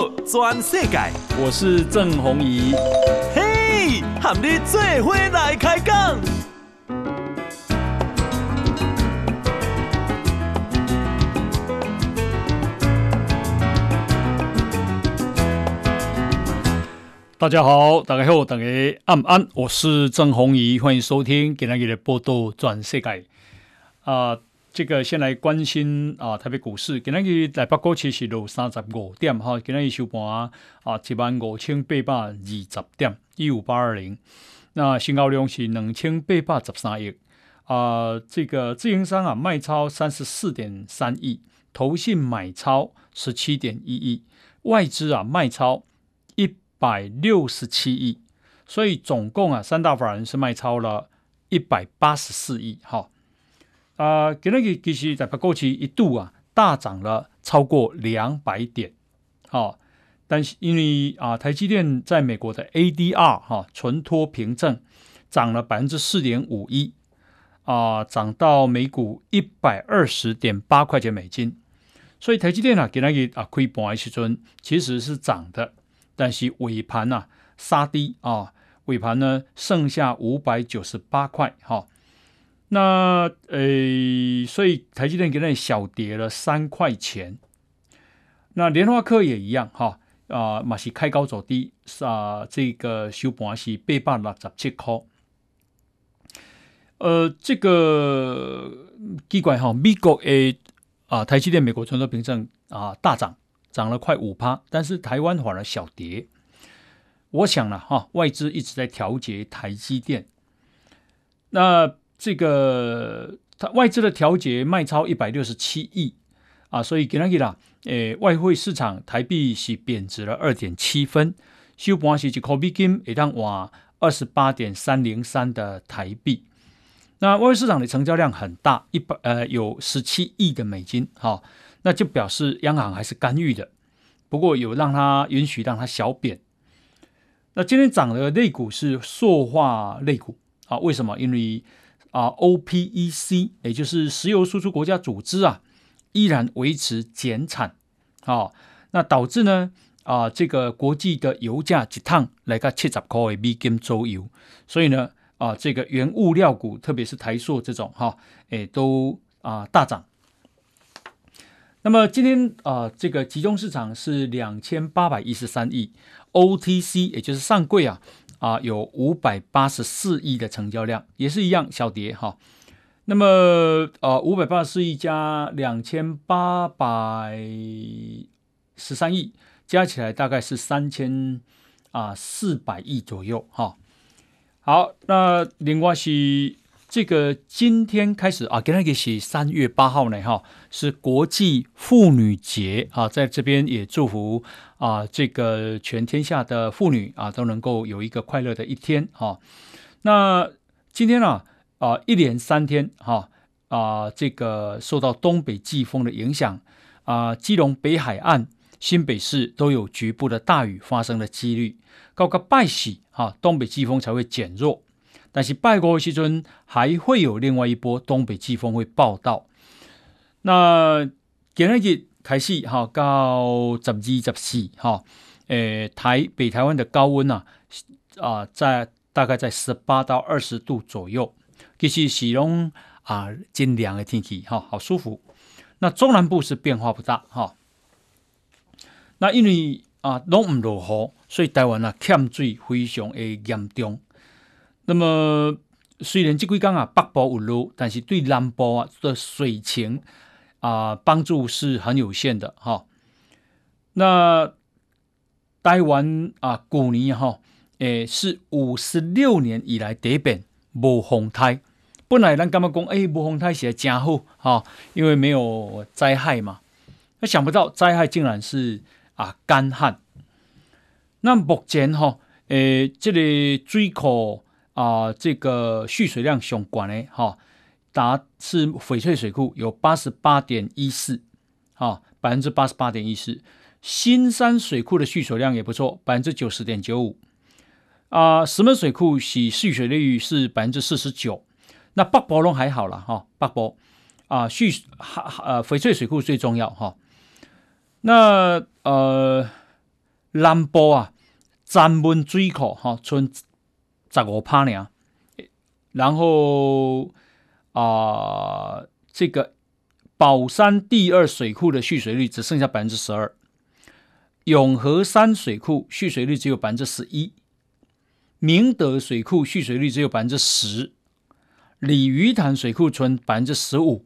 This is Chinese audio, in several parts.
道全世界，我是郑宏仪。嘿，和你做伙来开讲。大家好，大家好，大家安安，我是郑宏仪，欢迎收听今天的报道全世界啊。这个先来关心啊，台北股市今天日台北股市是落三十五点哈，今天收盘啊一万五千八百二十点一五八二零，那成交量是两千八百十三亿。啊，这个自营商啊卖超三十四点三亿，投信买超十七点一亿，外资啊卖超一百六十七亿，所以总共啊三大法人是卖超了一百八十四亿哈。啊，今日其实在过去一度啊大涨了超过两百点，好、但是因为啊台积电在美国的 ADR 哈存托凭证涨了百分之四点五一，啊涨到每股一百二十点八块钱美金，所以台积电啊今日啊开盘的时阵其实是涨的，但是尾盘啊杀低啊尾盘呢剩下五百九十八块哈。那诶，所以台积电给那小跌了三块钱。那联发科也一样哈啊，嘛是开高走低啊，这个收盘是八百六十七块。呃，这个奇怪哈，美国诶啊，台积电美国存托凭证啊大涨，涨了快五趴，但是台湾反而小跌。我想了哈，外资一直在调节台积电，那。这个它外资的调节卖超一百六十七亿啊，所以给它给啦，诶，外汇市场台币是贬值了二点七分，收盘是一块美金也当哇二十八点三零三的台币。那外汇市场的成交量很大，一百呃有十七亿的美金，哈、哦，那就表示央行还是干预的，不过有让它允许让它小贬。那今天涨的类股是塑化类股啊，为什么？因为啊，OPEC 也就是石油输出国家组织啊，依然维持减产，啊、那导致呢啊，这个国际的油价一趟来个七十块的美金左右，所以呢啊，这个原物料股，特别是台塑这种哈，诶、哦，都啊大涨。那么今天啊，这个集中市场是两千八百一十三亿，OTC 也就是上柜啊。啊，有五百八十四亿的成交量，也是一样小跌哈。那么，呃，五百八十四亿加两千八百十三亿，加起来大概是三千啊四百亿左右哈。好，那另外是。这个今天开始啊，今天是三月八号呢，哈，是国际妇女节啊，在这边也祝福啊，这个全天下的妇女啊都能够有一个快乐的一天哈。那今天呢啊，一连三天哈啊，这个受到东北季风的影响啊，基隆北海岸、新北市都有局部的大雨发生的几率，高个拜喜哈，东北季风才会减弱。但是拜过时阵还会有另外一波东北季风会报到。那今日开始哈，到十二十四哈，诶，台北台湾的高温啊，啊，在大概在十八到二十度左右，其实是拢啊，真凉的天气哈，好舒服。那中南部是变化不大哈。那因为啊，拢唔落雨，所以台湾啊欠水非常的严重。那么虽然这几天啊北部有落，但是对南部啊的水情啊帮助是很有限的哈。那台湾啊，去年哈诶是五十六年以来第一遍无风台。本来咱感觉讲诶无风台是真好哈，因为没有灾害嘛。那想不到灾害竟然是啊干旱。那目前哈诶这里水库。啊、呃，这个蓄水量相关的哈，达是翡翠水库有八十八点一四，哈，百分之八十八点一四。新山水库的蓄水量也不错，百分之九十点九五。啊，石门水库洗蓄水率是百分之四十九。那北部龙还好了哈，北部啊蓄哈呃翡翠水库最重要哈。那呃南部啊，詹文水库哈，存十五趴呢。然后啊、呃，这个宝山第二水库的蓄水率只剩下百分之十二，永和山水库蓄水率只有百分之十一，明德水库蓄水率只有百分之十，鲤鱼潭水库存百分之十五，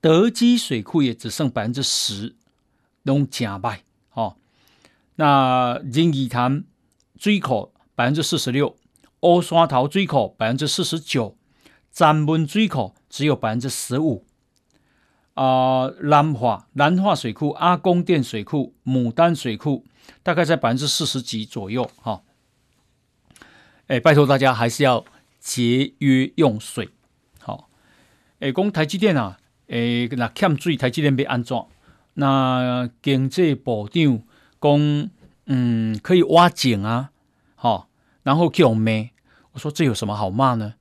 德基水库也只剩百分之十，拢真歹哦。那仁义潭水库百分之四十六。乌山头水库百分之四十九，詹门水库只有百分之十五。啊，南化南化水库、阿公店水库、牡丹水库大概在百分之四十几左右。哈、哦，哎，拜托大家还是要节约用水。好、哦，哎，讲台积电啊，哎，那欠水，台积电要安怎？那经济部长讲，嗯，可以挖井啊，好、然后叫咩？我说这有什么好骂呢？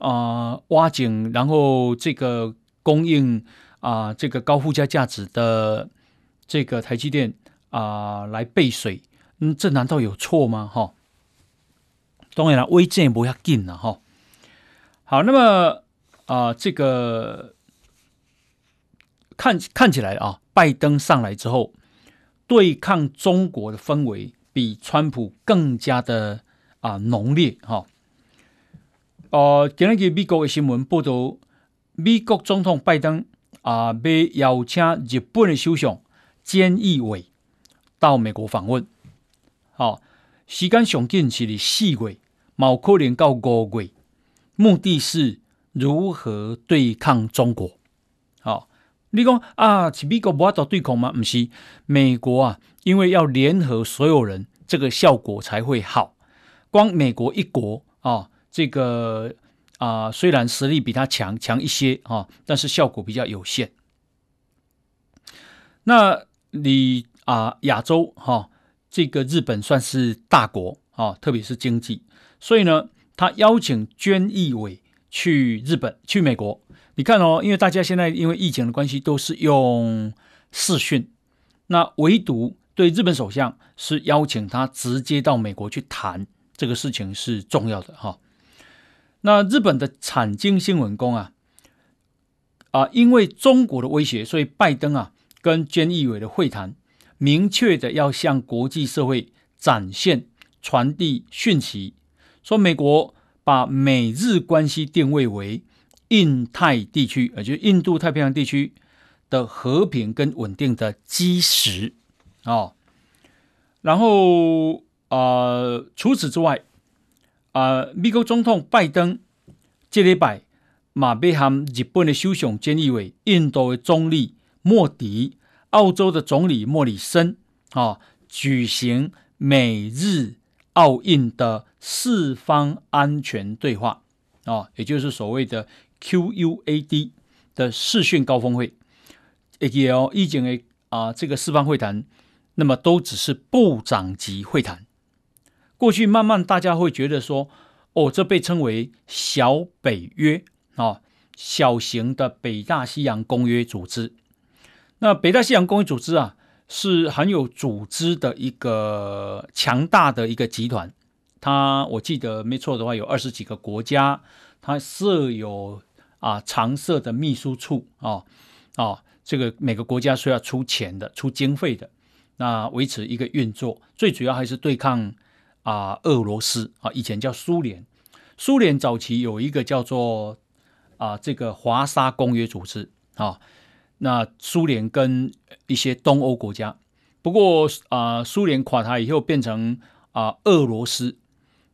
啊、挖井，然后这个供应啊、这个高附加价值的这个台积电啊、来备水，嗯，这难道有错吗？哈、当然了，微建不要紧了哈。好，那么啊、这个看看起来啊，拜登上来之后，对抗中国的氛围比川普更加的啊、浓烈哈。哦呃，今日美国的新闻报道，美国总统拜登啊，被、呃、邀请日本的首相菅义伟到美国访问。好、哦，时间上紧是四月，冇可能到五月。目的是如何对抗中国？好、哦，你讲啊，是美国无法度对抗吗？不是，美国啊，因为要联合所有人，这个效果才会好。光美国一国啊。哦这个啊、呃，虽然实力比他强强一些啊，但是效果比较有限。那你啊，亚洲哈，这个日本算是大国啊，特别是经济，所以呢，他邀请菅义伟去日本、去美国。你看哦，因为大家现在因为疫情的关系，都是用视讯，那唯独对日本首相是邀请他直接到美国去谈这个事情是重要的哈。那日本的产经新闻宫啊，啊，因为中国的威胁，所以拜登啊跟菅义伟的会谈，明确的要向国际社会展现、传递讯息，说美国把美日关系定位为印太地区，也就是印度太平洋地区的和平跟稳定的基石啊、哦。然后啊、呃，除此之外。啊、美国总统拜登这礼拜马贝和日本的首相菅义伟、印度的总理莫迪、澳洲的总理莫里森啊，举行美日澳印的四方安全对话啊，也就是所谓的 QUAD 的视讯高峰会，也哦，以前的啊这个四方会谈，那么都只是部长级会谈。过去慢慢大家会觉得说，哦，这被称为小北约啊、哦，小型的北大西洋公约组织。那北大西洋公约组织啊，是很有组织的一个强大的一个集团。它我记得没错的话，有二十几个国家，它设有啊常设的秘书处啊啊、哦哦，这个每个国家是要出钱的、出经费的，那维持一个运作，最主要还是对抗。啊，俄罗斯啊，以前叫苏联。苏联早期有一个叫做啊，这个华沙公约组织啊。那苏联跟一些东欧国家，不过啊，苏联垮台以后变成啊俄罗斯。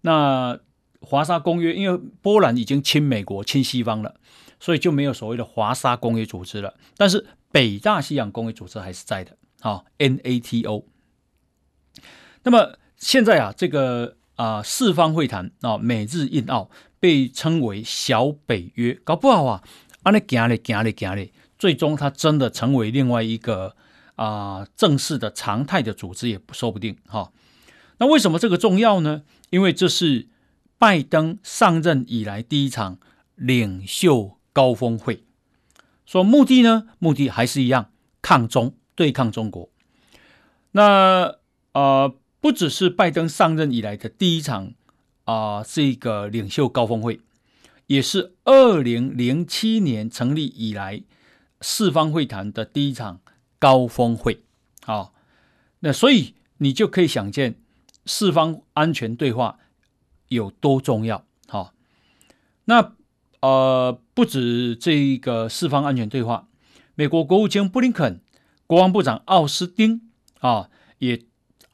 那华沙公约，因为波兰已经亲美国、亲西方了，所以就没有所谓的华沙公约组织了。但是北大西洋公约组织还是在的啊，NATO。那么。现在啊，这个啊四方会谈啊，美日印澳被称为小北约，搞不好啊，安尼行嘞行嘞行嘞，最终它真的成为另外一个啊正式的常态的组织也不说不定哈。那为什么这个重要呢？因为这是拜登上任以来第一场领袖高峰会，说目的呢，目的还是一样，抗中对抗中国。那。呃，不只是拜登上任以来的第一场啊，这个领袖高峰会，也是二零零七年成立以来四方会谈的第一场高峰会。好，那所以你就可以想见四方安全对话有多重要。好，那呃，不止这个四方安全对话，美国国务卿布林肯、国防部长奥斯汀啊，也。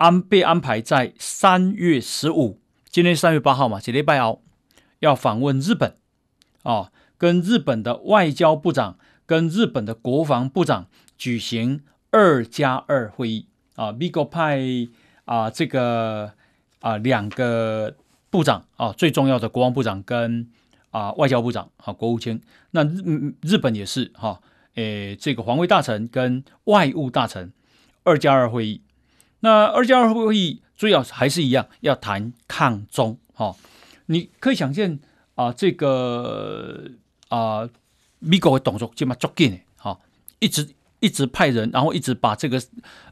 安被安排在三月十五，今天三月八号嘛，这礼拜奥，要访问日本，哦，跟日本的外交部长、跟日本的国防部长举行二加二会议。啊，美国派啊这个啊两个部长啊，最重要的国防部长跟啊外交部长啊国务卿，那日日本也是哈，诶这个防卫大臣跟外务大臣二加二会议。那二加二会议主要还是一样，要谈抗中。哈、哦，你可以想见啊，这个啊，美国的动作这么足紧的，哈，一直一直派人，然后一直把这个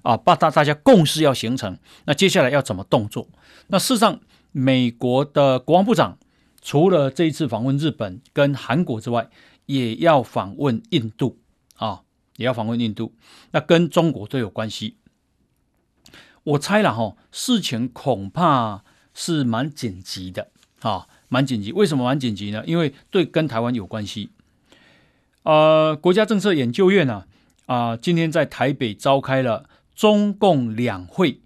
啊，把大大家共识要形成。那接下来要怎么动作？那事实上，美国的国防部长除了这一次访问日本跟韩国之外，也要访问印度啊，也要访问印度，那跟中国都有关系。我猜了哈，事情恐怕是蛮紧急的啊，蛮紧急。为什么蛮紧急呢？因为对跟台湾有关系。呃，国家政策研究院呢，啊，今天在台北召开了中共两会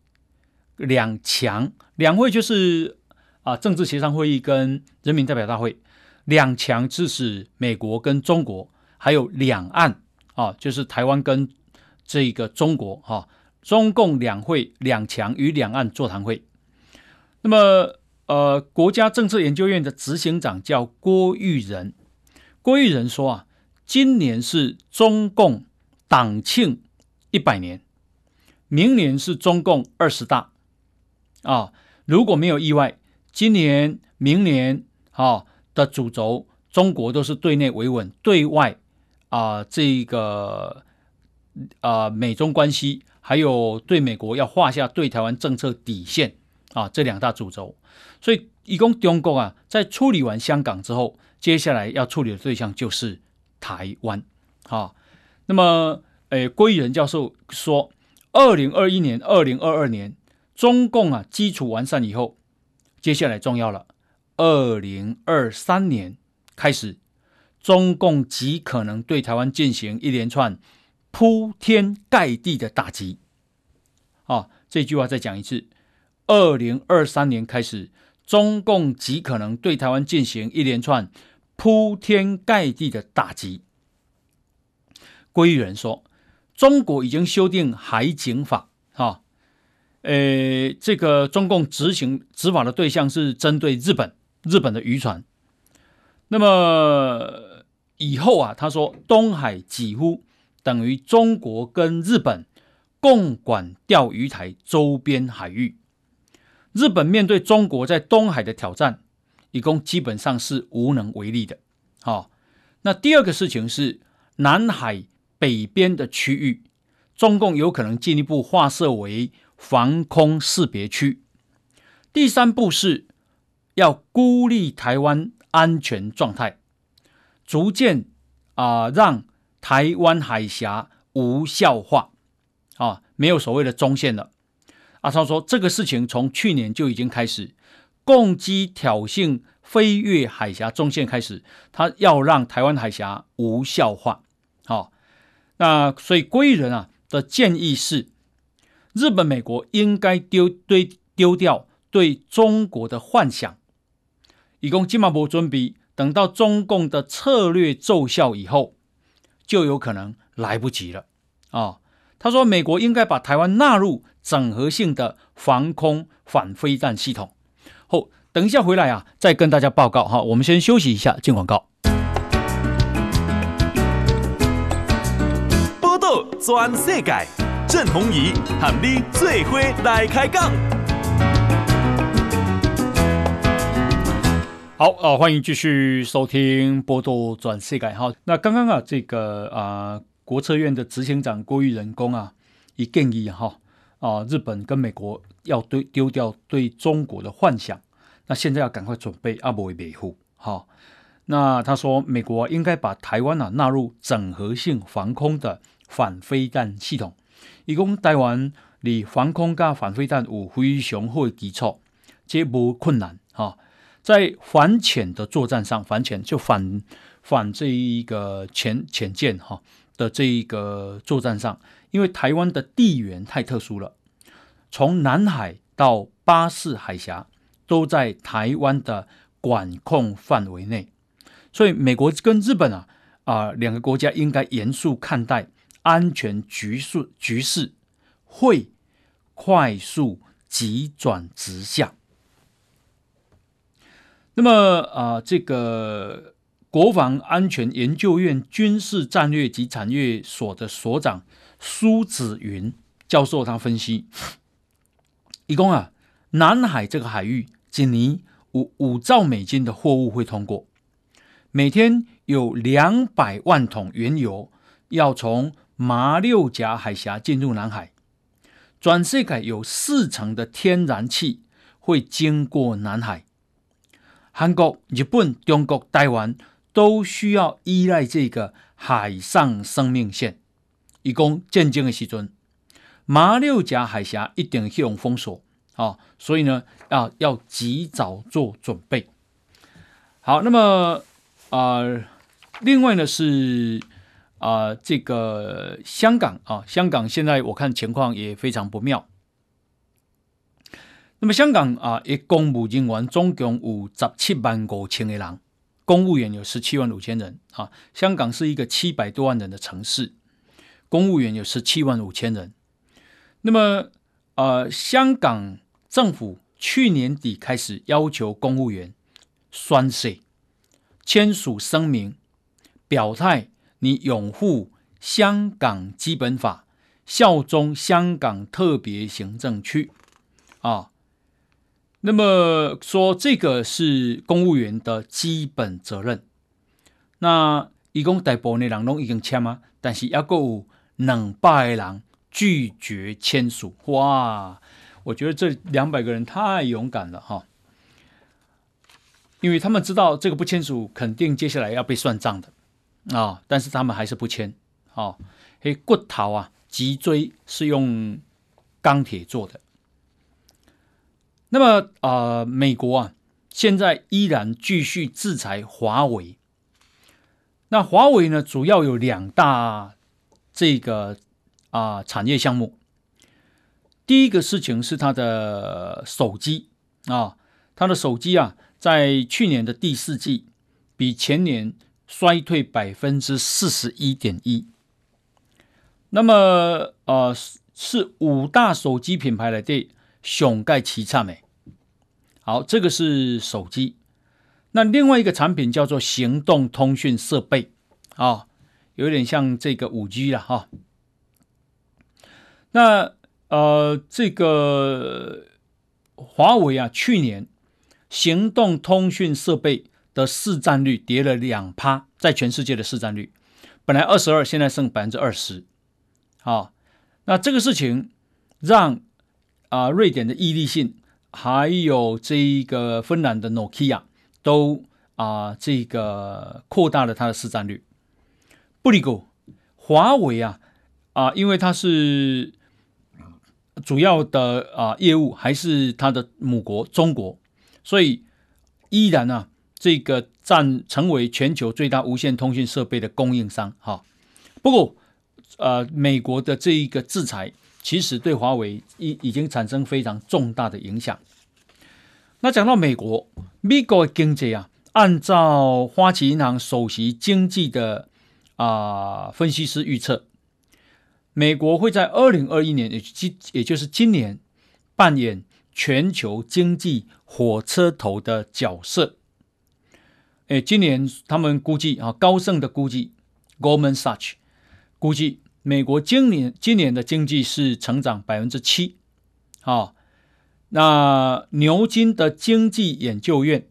两强，两会就是啊政治协商会议跟人民代表大会，两强支持美国跟中国，还有两岸啊，就是台湾跟这个中国哈。啊中共两会两强与两岸座谈会，那么呃，国家政策研究院的执行长叫郭玉仁，郭玉仁说啊，今年是中共党庆一百年，明年是中共二十大啊，如果没有意外，今年、明年啊的主轴，中国都是对内维稳，对外啊这个啊美中关系。还有对美国要画下对台湾政策底线啊，这两大主轴。所以，一共中共啊，在处理完香港之后，接下来要处理的对象就是台湾。啊，那么，诶，郭义仁教授说，二零二一年、二零二二年，中共啊基础完善以后，接下来重要了，二零二三年开始，中共极可能对台湾进行一连串。铺天盖地的打击，啊！这句话再讲一次：二零二三年开始，中共极可能对台湾进行一连串铺天盖地的打击。归元说：“中国已经修订海警法，哈，呃，这个中共执行执法的对象是针对日本，日本的渔船。那么以后啊，他说东海几乎。”等于中国跟日本共管钓鱼台周边海域，日本面对中国在东海的挑战，一共基本上是无能为力的。好，那第二个事情是南海北边的区域，中共有可能进一步划设为防空识别区。第三步是要孤立台湾安全状态，逐渐啊、让。台湾海峡无效化，啊，没有所谓的中线了。阿超说，这个事情从去年就已经开始，共机挑衅飞越海峡中线开始，他要让台湾海峡无效化。好，那所以归人啊的建议是，日本、美国应该丢堆丢掉对中国的幻想，以供金马博准备，等到中共的策略奏效以后。就有可能来不及了啊、哦！他说，美国应该把台湾纳入整合性的防空反飞弹系统。后等一下回来啊，再跟大家报告哈。我们先休息一下，进广告。报道全世界，郑弘仪喊你最伙来开讲。好啊，欢迎继续收听《波多转世界》哈。那刚刚啊，这个啊，国策院的执行长郭玉仁公啊，一建议哈啊，日本跟美国要对丢掉对中国的幻想，那现在要赶快准备阿伯维护好。那他说，美国应该把台湾啊纳入整合性防空的反飞弹系统，以供台湾离防空加反飞弹有非常好的基础，这不困难哈。在反潜的作战上，反潜就反反这一个潜潜舰哈的这一个作战上，因为台湾的地缘太特殊了，从南海到巴士海峡都在台湾的管控范围内。所以，美国跟日本啊啊两个国家应该严肃看待安全局势，局势会快速急转直下。那么啊，这个国防安全研究院军事战略及产业所的所长苏子云教授他分析，一共啊，南海这个海域今年五五兆美金的货物会通过。每天有两百万桶原油要从马六甲海峡进入南海，全世界有四成的天然气会经过南海。韩国、日本、中国、台湾都需要依赖这个海上生命线，以供战争的时阵，马六甲海峡一定要封锁啊！所以呢，啊要及早做准备。好，那么。啊、另外呢是啊、这个香港啊，香港现在我看情况也非常不妙。那么香港啊，一公务人员总共有十七万五千个人，公务员有十七万五千人啊。香港是一个七百多万人的城市，公务员有十七万五千人。那么呃，香港政府去年底开始要求公务员宣誓。签署声明，表态你拥护香港基本法，效忠香港特别行政区啊。那么说这个是公务员的基本责任。那一共大部分的人都已经签吗？但是要够两百人拒绝签署。哇，我觉得这两百个人太勇敢了哈。因为他们知道这个不签署，肯定接下来要被算账的啊、但是他们还是不签。哦，嘿，骨头啊，脊椎是用钢铁做的。那么啊、呃，美国啊，现在依然继续制裁华为。那华为呢，主要有两大这个啊、产业项目。第一个事情是它的手机啊，它的手机啊。在去年的第四季，比前年衰退百分之四十一点一。那么，呃，是五大手机品牌来的熊盖齐唱美。好，这个是手机。那另外一个产品叫做行动通讯设备，啊、有点像这个五 G 了哈。那呃，这个华为啊，去年。行动通讯设备的市占率跌了两趴，在全世界的市占率本来二十二，现在剩百分之二十。好，那这个事情让啊、瑞典的毅力信，还有这一个芬兰的诺基亚都啊、这个扩大了它的市占率。不离够，华为啊啊、因为它是主要的啊、业务还是它的母国中国。所以依然、啊，这个占成为全球最大无线通讯设备的供应商哈。不过，呃，美国的这一个制裁，其实对华为已已经产生非常重大的影响。那讲到美国，美国的经济啊，按照花旗银行首席经济的啊、分析师预测，美国会在二零二一年，也就也就是今年扮演。全球经济火车头的角色，诶，今年他们估计啊，高盛的估计，Goldman Sachs 估计美国今年今年的经济是成长百分之七，啊，那牛津的经济研究院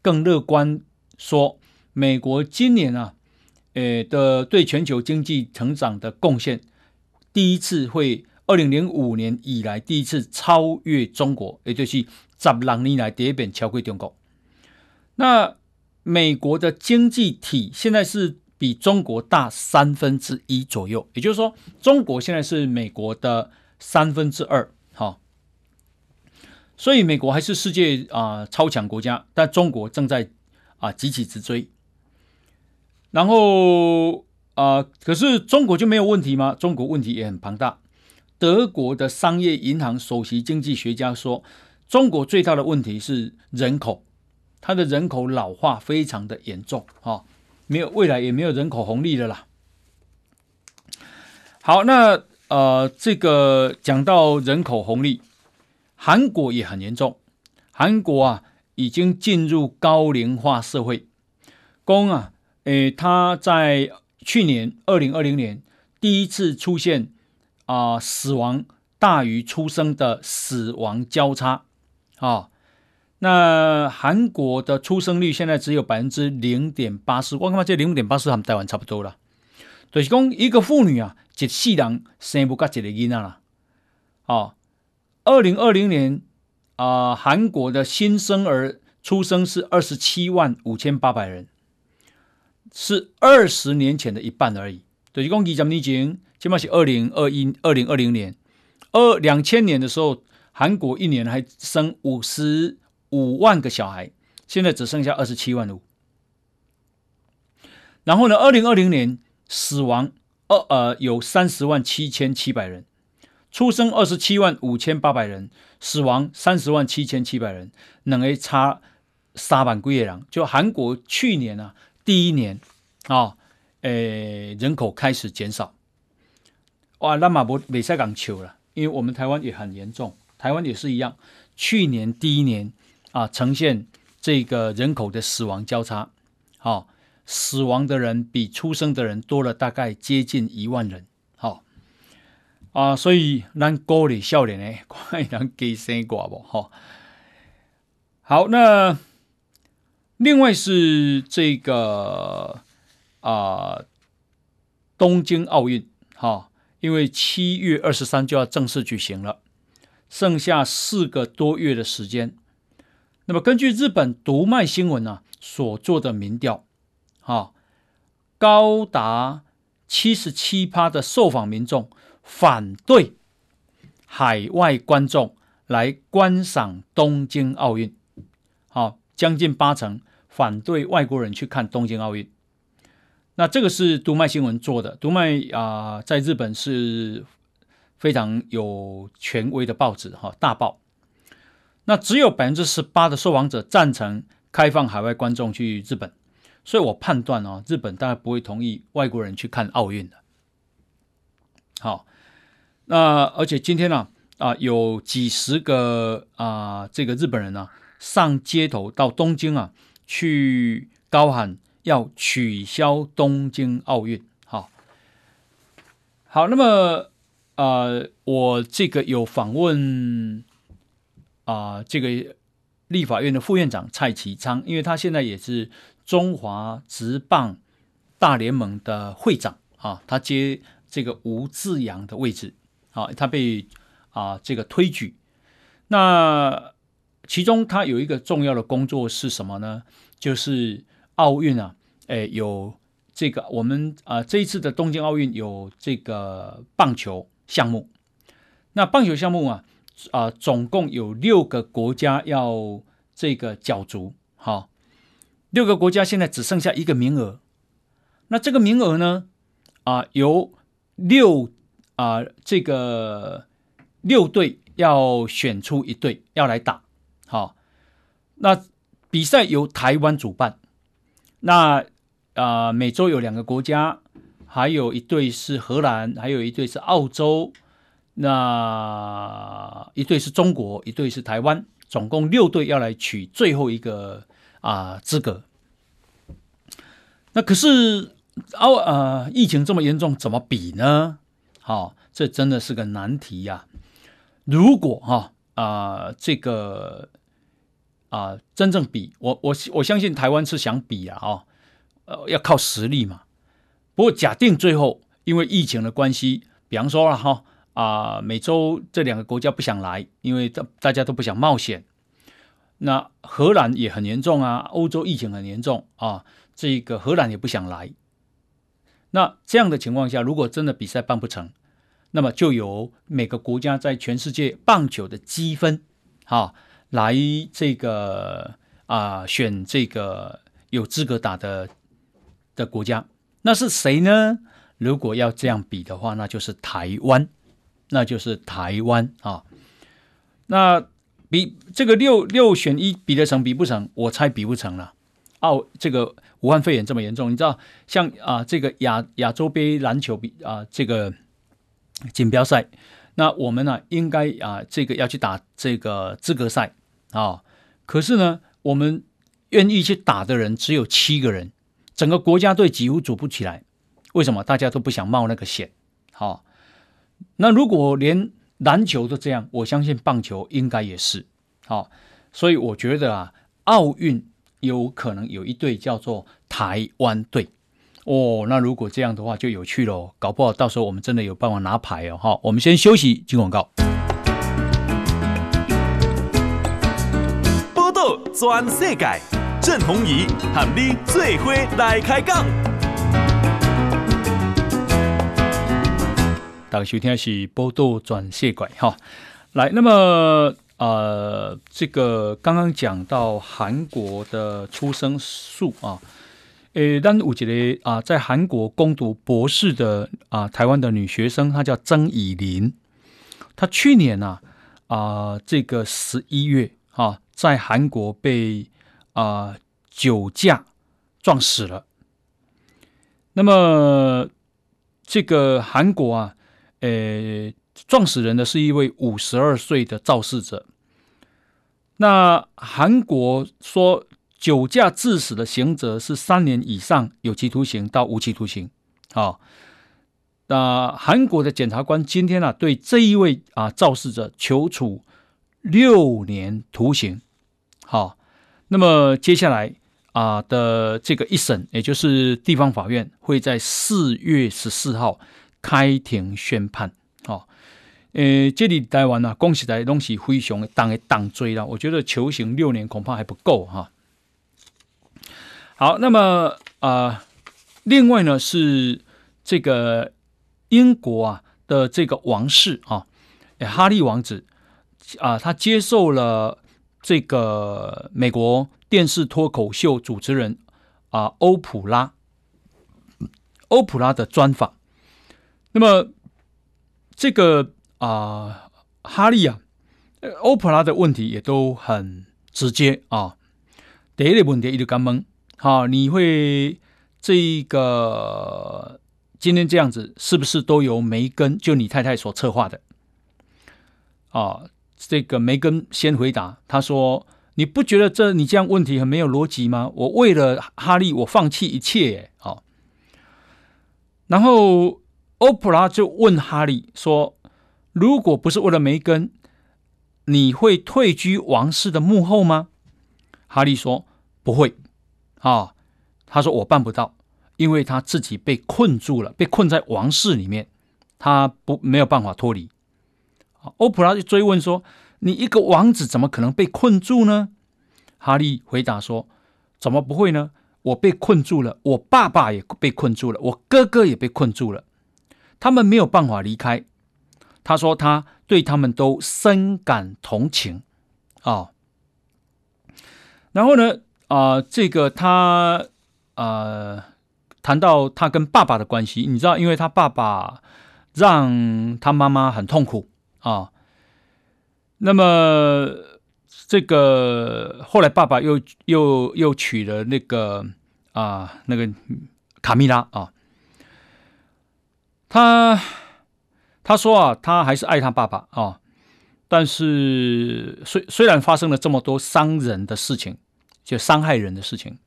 更乐观说，美国今年啊，诶的对全球经济成长的贡献，第一次会。二零零五年以来第一次超越中国，也就是十六年来第一遍超过中国。那美国的经济体现在是比中国大三分之一左右，也就是说，中国现在是美国的三分之二。好，所以美国还是世界啊、超强国家，但中国正在啊急起直追。然后啊、可是中国就没有问题吗？中国问题也很庞大。德国的商业银行首席经济学家说，中国最大的问题是人口。它的人口老化非常的严重，哈，没有未来也没有人口红利了啦。好，那呃，这个讲到人口红利，韩国也很严重。韩国啊，已经进入高龄化社会。公啊，诶，他在去年二零二零年第一次出现啊、死亡大于出生的死亡交叉，啊。那韩国的出生率现在只有百分之零点八四，我感觉这零点八四和台湾差不多了。就是讲一个妇女啊，一世人生不过一个囡仔啦。哦，二零二零年啊、韩国的新生儿出生是二十七万五千八百人，是二十年前的一半而已。就是讲二十年前，起码是二零二一、二零二零年，二两千年的时候，韩国一年还生五十。五万个小孩，现在只剩下二十七万五。然后呢，二零二零年死亡二呃有三十万七千七百人，出生二十七万五千八百人，死亡三十万七千七百人，能 A 差三万几个人。就韩国去年啊，第一年啊，诶、人口开始减少。哇，那么不没再讲求了，因为我们台湾也很严重，台湾也是一样，去年第一年。啊，呈现这个人口的死亡交叉，好、哦，死亡的人比出生的人多了大概接近一万人，好、哦，啊，所以咱鼓励少年呢，快点给生寡不，哈、哦，好，那另外是这个啊，东京奥运，哈、哦，因为七月二十三就要正式举行了，剩下四个多月的时间。那么，根据日本读卖新闻啊所做的民调，啊，高达七十七趴的受访民众反对海外观众来观赏东京奥运，好，将近八成反对外国人去看东京奥运。那这个是读卖新闻做的，读卖啊，在日本是非常有权威的报纸，哈，大报。那只有百分之十八的受访者赞成开放海外观众去日本，所以我判断哦，日本大概不会同意外国人去看奥运的。好，那而且今天呢啊，有几十个啊这个日本人呢，啊，上街头到东京啊去高喊要取消东京奥运。好，好，那么啊我这个有访问。啊、这个立法院的副院长蔡其昌，因为他现在也是中华职棒大联盟的会长啊，他接这个吴志阳的位置啊，他被啊这个推举。那其中他有一个重要的工作是什么呢？就是奥运啊，诶，有这个我们啊这一次的东京奥运有这个棒球项目，那棒球项目啊。啊，总共有六个国家要这个角逐，好，六个国家现在只剩下一个名额。那这个名额呢？啊，由六啊这个六队要选出一队要来打，好，那比赛由台湾主办。那啊，美洲有两个国家，还有一队是荷兰，还有一队是澳洲。那一队是中国，一队是台湾，总共六队要来取最后一个啊资格。那可是奥呃疫情这么严重，怎么比呢？好、这真的是个难题呀、如果哈啊、呃、这个啊、真正比，我我我相信台湾是想比啊，哦，要靠实力嘛。不过假定最后因为疫情的关系，比方说了哈。啊、美洲这两个国家不想来，因为大大家都不想冒险。那荷兰也很严重啊，欧洲疫情很严重啊，这个荷兰也不想来。那这样的情况下，如果真的比赛办不成，那么就由每个国家在全世界棒球的积分，啊，来这个啊选这个有资格打的的国家。那是谁呢？如果要这样比的话，那就是台湾，那就是台湾啊。那比这个六六选一比得成比不成？我猜比不成了。澳，这个武汉肺炎这么严重，你知道，像啊这个亚亚洲杯篮球比啊这个锦标赛，那我们呢应该啊这个要去打这个资格赛啊。可是呢，我们愿意去打的人只有七个人，整个国家队几乎组不起来。为什么？大家都不想冒那个险。好，那如果连篮球都这样，我相信棒球应该也是。好，所以我觉得啊，奥运。有可能有一队叫做台湾队哦，那如果这样的话就有趣喽，搞不好到时候我们真的有办法拿牌哦。好，我们先休息，进广告。报道全世界，郑弘仪和你最伙来开讲。大家收听的是报道全世界哈，来，那么。呃，这个刚刚讲到韩国的出生数啊，诶，但我觉得啊，在韩国攻读博士的啊，台湾的女学生，她叫曾以琳，她去年呢啊，啊，这个十一月啊，在韩国被啊酒驾撞死了。那么这个韩国啊，诶，撞死人的是一位五十二岁的肇事者。那韩国说，酒驾致死的刑责是三年以上有期徒刑到无期徒刑。好，那韩国的检察官今天啊，对这一位啊肇事者求处六年徒刑。好，那么接下来啊的这个一审，也就是地方法院会在四月十四号开庭宣判。好。呃，这里台湾啊，恭喜在东西非常的当的当追了。我觉得求刑六年恐怕还不够哈。好，那么啊、另外呢是这个英国啊的这个王室啊，哈利王子啊，他接受了这个美国电视脱口秀主持人啊欧普拉欧普拉的专访。那么这个。啊、哈利啊，欧普拉的问题也都很直接啊。第一个问题一直干闷，好，你会这个今天这样子，是不是都由梅根就你太太所策划的？啊，这个梅根先回答，他说：“你不觉得这你这样问题很没有逻辑吗？我为了哈利，我放弃一切。”好，然后欧普拉就问哈利说。如果不是为了梅根，你会退居王室的幕后吗？哈利说不会。啊，他说我办不到，因为他自己被困住了，被困在王室里面，他不没有办法脱离。欧普拉就追问说：“你一个王子怎么可能被困住呢？”哈利回答说：“怎么不会呢？我被困住了，我爸爸也被困住了，我哥哥也被困住了，他们没有办法离开。”他说：“他对他们都深感同情，啊、然后呢，啊、这个他呃谈到他跟爸爸的关系，你知道，因为他爸爸让他妈妈很痛苦。啊、那么这个后来爸爸又又又娶了那个啊、那个卡蜜拉。啊、他。”他说啊，他还是爱他爸爸啊、但是虽虽然发生了这么多伤人的事情，就伤害人的事情，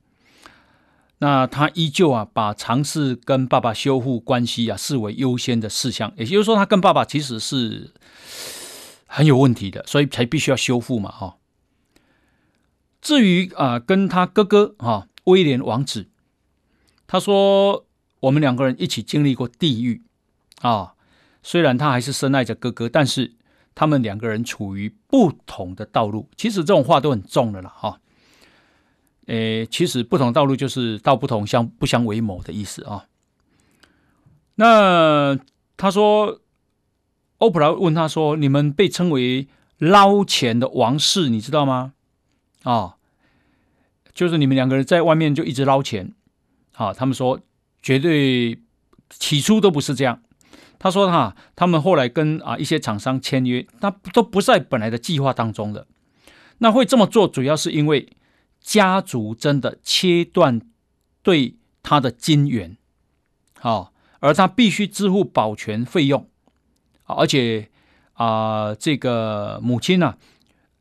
那他依旧啊把尝试跟爸爸修复关系啊视为优先的事项。也就是说，他跟爸爸其实是很有问题的，所以才必须要修复嘛，哈、哦。至于啊，跟他哥哥啊威廉王子，他说我们两个人一起经历过地狱啊。虽然他还是深爱着哥哥，但是他们两个人处于不同的道路。其实这种话都很重的了哈。诶，其实不同道路就是道不同相不相为谋的意思啊。那他说，欧普拉问他说：“你们被称为捞钱的王室，你知道吗？”啊，就是你们两个人在外面就一直捞钱。啊，他们说绝对起初都不是这样。他说哈，他们后来跟啊一些厂商签约，那都不在本来的计划当中的。那会这么做，主要是因为家族真的切断对他的金援，好，而他必须支付保全费用，而且啊，这个母亲呢，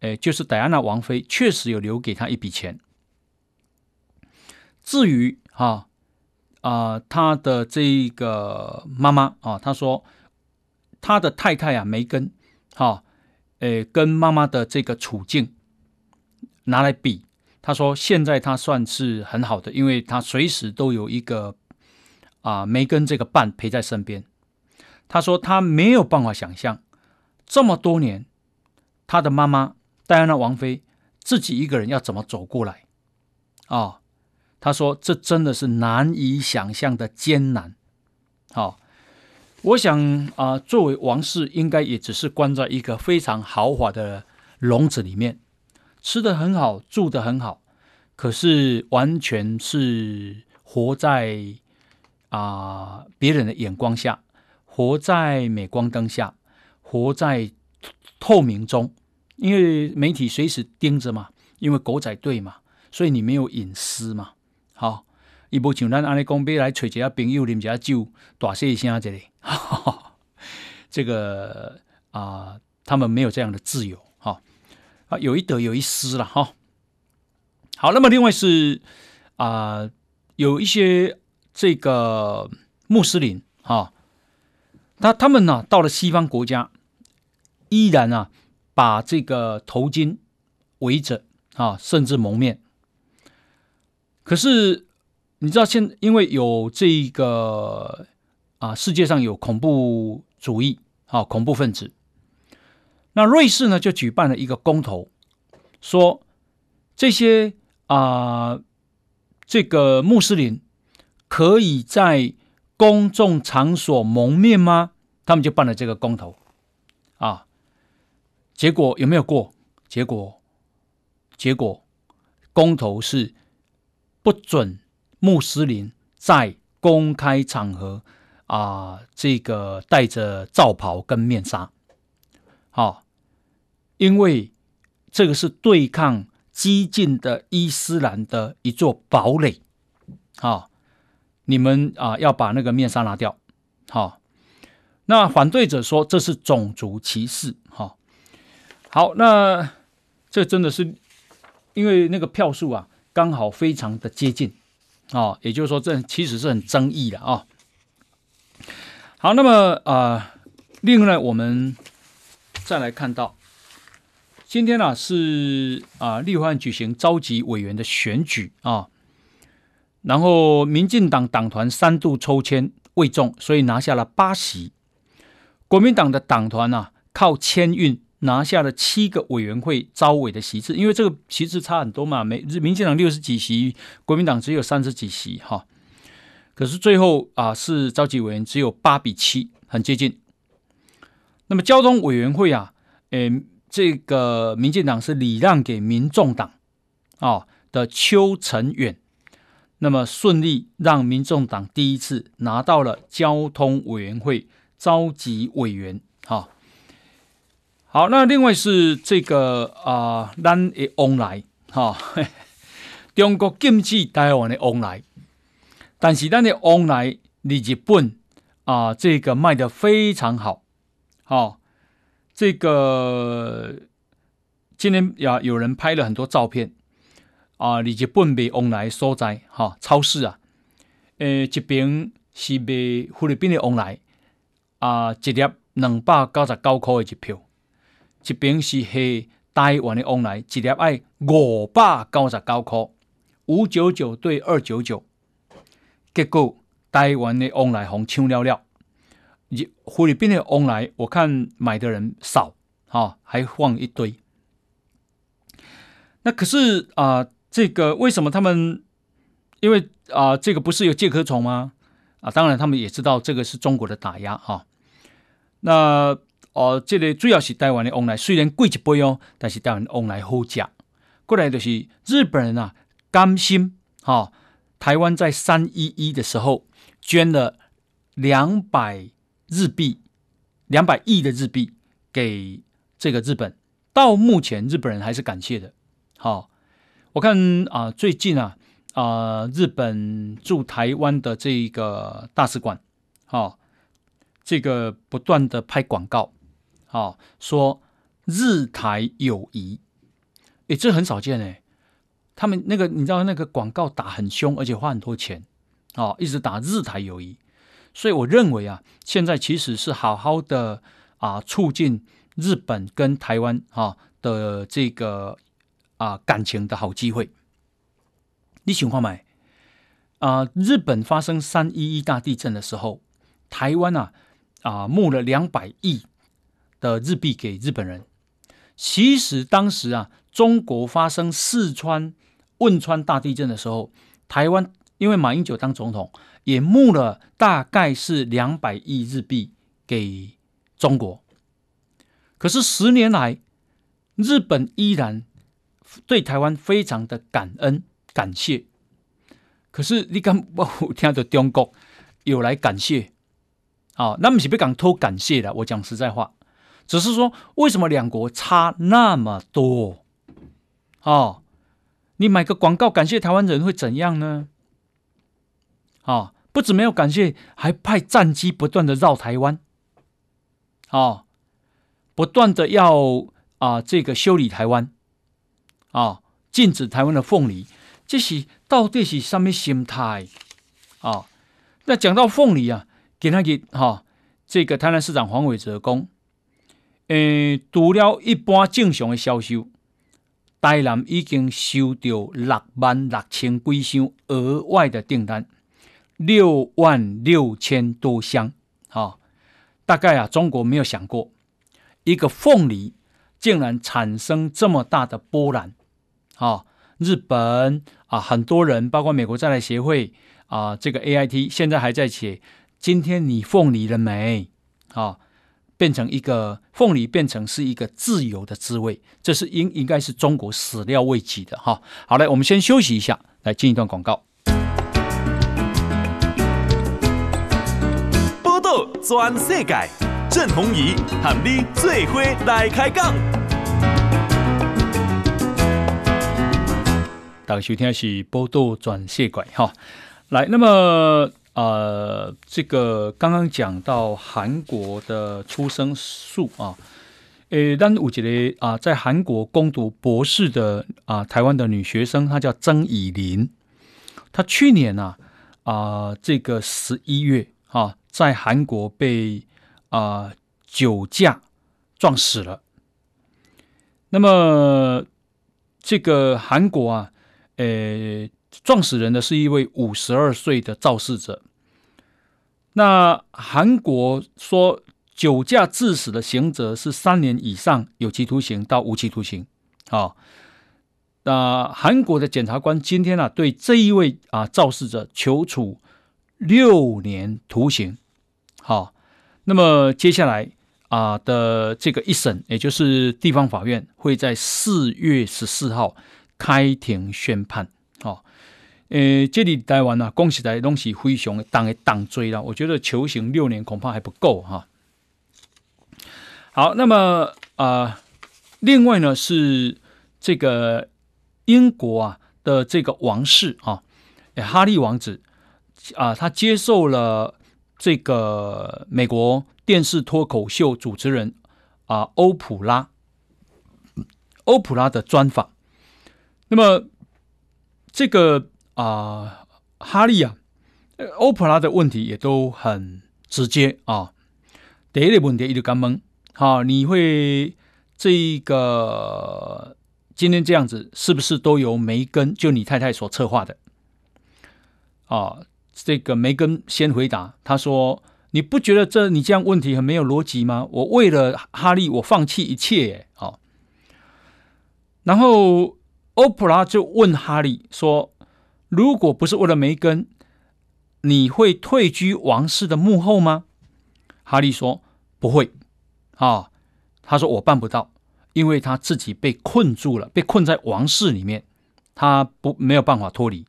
诶，就是戴安娜王妃，确实有留给他一笔钱。至于哈。啊，啊他的这个妈妈啊，他说他的太太啊，梅根，哈，诶，跟妈妈的这个处境拿来比，他说现在他算是很好的，因为他随时都有一个啊梅根这个伴陪在身边。他说他没有办法想象这么多年他的妈妈戴安娜王妃自己一个人要怎么走过来啊。他说：“这真的是难以想象的艰难。好，我想啊、作为王室，应该也只是关在一个非常豪华的笼子里面，吃得很好，住得很好，可是完全是活在啊、别人的眼光下，活在镁光灯下，活在透明中，因为媒体随时盯着嘛，因为狗仔队嘛，所以你没有隐私嘛。”好，伊无像咱安尼讲，要来找一下朋友，啉一下酒，大细声这里，这个啊、呃，他们没有这样的自由，哈啊，有一得有一失了，哈。好，那么另外是啊、呃，有一些这个穆斯林，哈，那他们呢，到了西方国家，依然啊，把这个头巾围着，啊，甚至蒙面。可是你知道现因为有这个啊，世界上有恐怖主义啊，恐怖分子。那瑞士呢就举办了一个公投，说这些啊，这个穆斯林可以在公众场所蒙面吗？他们就办了这个公投啊，结果有没有过？结果结果公投是。不准穆斯林在公开场合啊，这个戴着罩袍跟面纱，好，因为这个是对抗激进的伊斯兰的一座堡垒，好，你们啊要把那个面纱拿掉，好，那反对者说这是种族歧视，好，好，那这真的是因为那个票数啊。刚好非常的接近，哦，也就是说，这其实是很争议的啊、哦。好，那么啊、呃，另外我们再来看到，今天呢、啊、是啊，立法院举行召集委员的选举啊、然后民进党党团三度抽签未中，所以拿下了八席。国民党的党团呢、啊，靠签运。拿下了七个委员会招委的席次，因为这个席次差很多嘛，民民进党六十几席，国民党只有三十几席哈。可是最后啊，是召集委员只有八比七，很接近。那么交通委员会啊，诶，这个民进党是礼让给民众党啊的邱成远，那么顺利让民众党第一次拿到了交通委员会召集委员哈。好，那另外是这个啊，咱的往来哈，中国禁止台湾的往来，但是咱的往来离日本啊，这个卖的非常好。好，这个今天呀，有人拍了很多照片啊，离日本卖往来所在哈，超市啊，诶，一边是卖菲律宾的往来啊，一粒两百九十九块的一票。一边是黑台湾的往来，一粒爱五百九十九块，五九九对二九九，结果台湾的往来红抢了了，菲律宾的往来，我看买的人少，啊，还放一堆。那可是啊、这个为什么他们？因为啊、这个不是有介壳虫吗？啊，当然他们也知道这个是中国的打压哈、啊。那哦、这个主要是台湾的翁来，虽然贵一倍哦，但是台湾翁来好吃。过来就是日本人啊，甘心哈、台湾在三一一的时候捐了两百日币，两百亿的日币给这个日本。到目前日本人还是感谢的。好、我看啊，最近啊。啊、日本驻台湾的这个大使馆，好、哦，这个不断的拍广告，哦，说日台友谊，诶，这很少见诶。他们那个你知道那个广告打很凶，而且花很多钱，哦，一直打日台友谊，所以我认为啊，现在其实是好好的啊，促进日本跟台湾啊的这个啊感情的好机会。你想看没？啊、日本发生三一一大地震的时候，台湾啊啊募了两百亿的日币给日本人。其实当时啊，中国发生四川汶川大地震的时候，台湾因为马英九当总统，也募了大概是两百亿日币给中国。可是十年来，日本依然对台湾非常的感恩。感谢，可是你敢我听到中国有来感谢啊？那么是不讲偷感谢的。我讲实在话，只是说为什么两国差那么多？哦，你买个广告感谢台湾人会怎样呢？啊，不止没有感谢，还派战机不断的绕台湾，啊，不断的要啊这个修理台湾，啊，禁止台湾的凤梨。这是到底是什么心态啊？那讲到凤梨啊，给他给哈，这个台南市长黄伟哲公，诶，除了一般正常的销售，台南已经收到六万六千几箱额外的订单，六万六千多箱啊！大概啊，中国没有想过，一个凤梨竟然产生这么大的波澜啊！日本啊，很多人，包括美国在台协会啊，这个 AIT 现在还在写。今天你凤梨了没？啊，变成一个凤梨，变成是一个自由的滋味，这是应应该是中国始料未及的哈。好嘞，我们先休息一下，来进一段广告。报道全世界，郑弘仪喊你最伙来开讲。大家收听的是《报道转世界》哈，来，那么呃，这个刚刚讲到韩国的出生数啊，诶，但我觉得啊，在韩国攻读博士的啊，台湾的女学生，她叫曾以琳，她去年呢啊，啊，这个十一月啊，在韩国被啊酒驾撞死了。那么这个韩国啊。呃，撞死人的是一位五十二岁的肇事者。那韩国说酒驾致死的刑责是三年以上有期徒刑到无期徒刑。好，那韩国的检察官今天啊，对这一位啊肇事者求处六年徒刑。好，那么接下来啊的这个一审，也就是地方法院会在四月十四号。开庭宣判，哦，呃，这里台湾啊，恭喜在东西非常当的当追了。我觉得求刑六年恐怕还不够哈。好，那么啊、另外呢是这个英国啊的这个王室啊，哈利王子啊，他接受了这个美国电视脱口秀主持人啊欧普拉，欧普拉的专访。那么，这个啊、哈利啊，欧普拉的问题也都很直接啊。第一个问题，一直干懵，好，你会这个今天这样子，是不是都由梅根就你太太所策划的？啊，这个梅根先回答，他说：“你不觉得这你这样问题很没有逻辑吗？我为了哈利，我放弃一切，哎，好。然后欧普拉就问哈利说：“如果不是为了梅根，你会退居王室的幕后吗？”哈利说：“不会。”啊，他说：“我办不到，因为他自己被困住了，被困在王室里面，他不没有办法脱离。”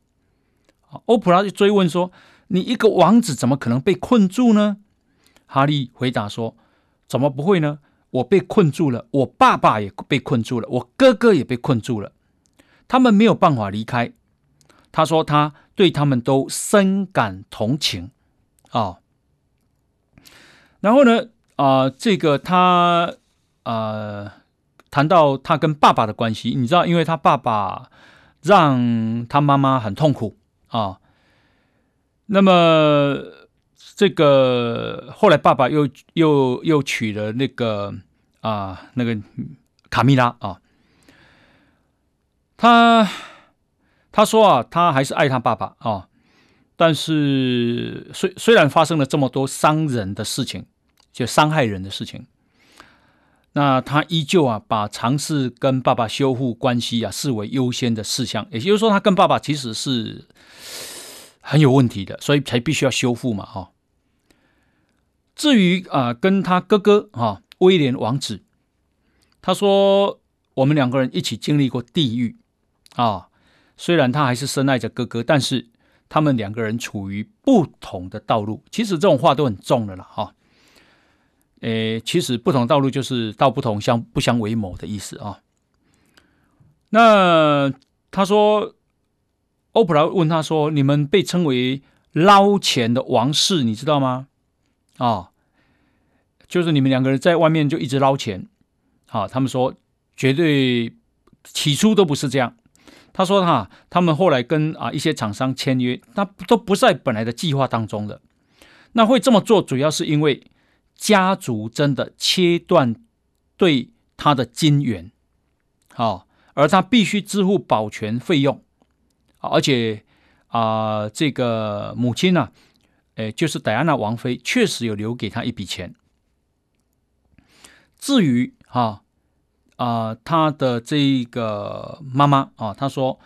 欧普拉就追问说：“你一个王子怎么可能被困住呢？”哈利回答说：“怎么不会呢？我被困住了，我爸爸也被困住了，我哥哥也被困住了，他们没有办法离开。”他说：“他对他们都深感同情。”啊，然后呢？啊、这个他呃谈到他跟爸爸的关系，你知道，因为他爸爸让他妈妈很痛苦。啊，那么这个后来爸爸又又又娶了那个啊那个卡蜜拉啊，他他说啊，他还是爱他爸爸啊，但是虽虽然发生了这么多伤人的事情，就伤害人的事情，那他依旧啊把尝试跟爸爸修复关系啊视为优先的事项，也就是说，他跟爸爸其实是。很有问题的，所以才必须要修复嘛，哈。至于啊，跟他哥哥哈威廉王子，他说我们两个人一起经历过地狱啊。虽然他还是深爱着哥哥，但是他们两个人处于不同的道路。其实这种话都很重的了，哈。诶，其实不同道路就是道不同相不相为谋的意思啊。那他说。欧普拉问他说：“你们被称为捞钱的王室，你知道吗？啊、就是你们两个人在外面就一直捞钱。好、哦，他们说绝对起初都不是这样。他说哈，他们后来跟啊一些厂商签约，那都不在本来的计划当中的。那会这么做，主要是因为家族真的切断对他的金援，好、哦，而他必须支付保全费用。”而且啊、这个母亲呢、啊，诶，就是戴安娜王妃，确实有留给他一笔钱。至于哈啊，啊他、的这个妈妈啊，他说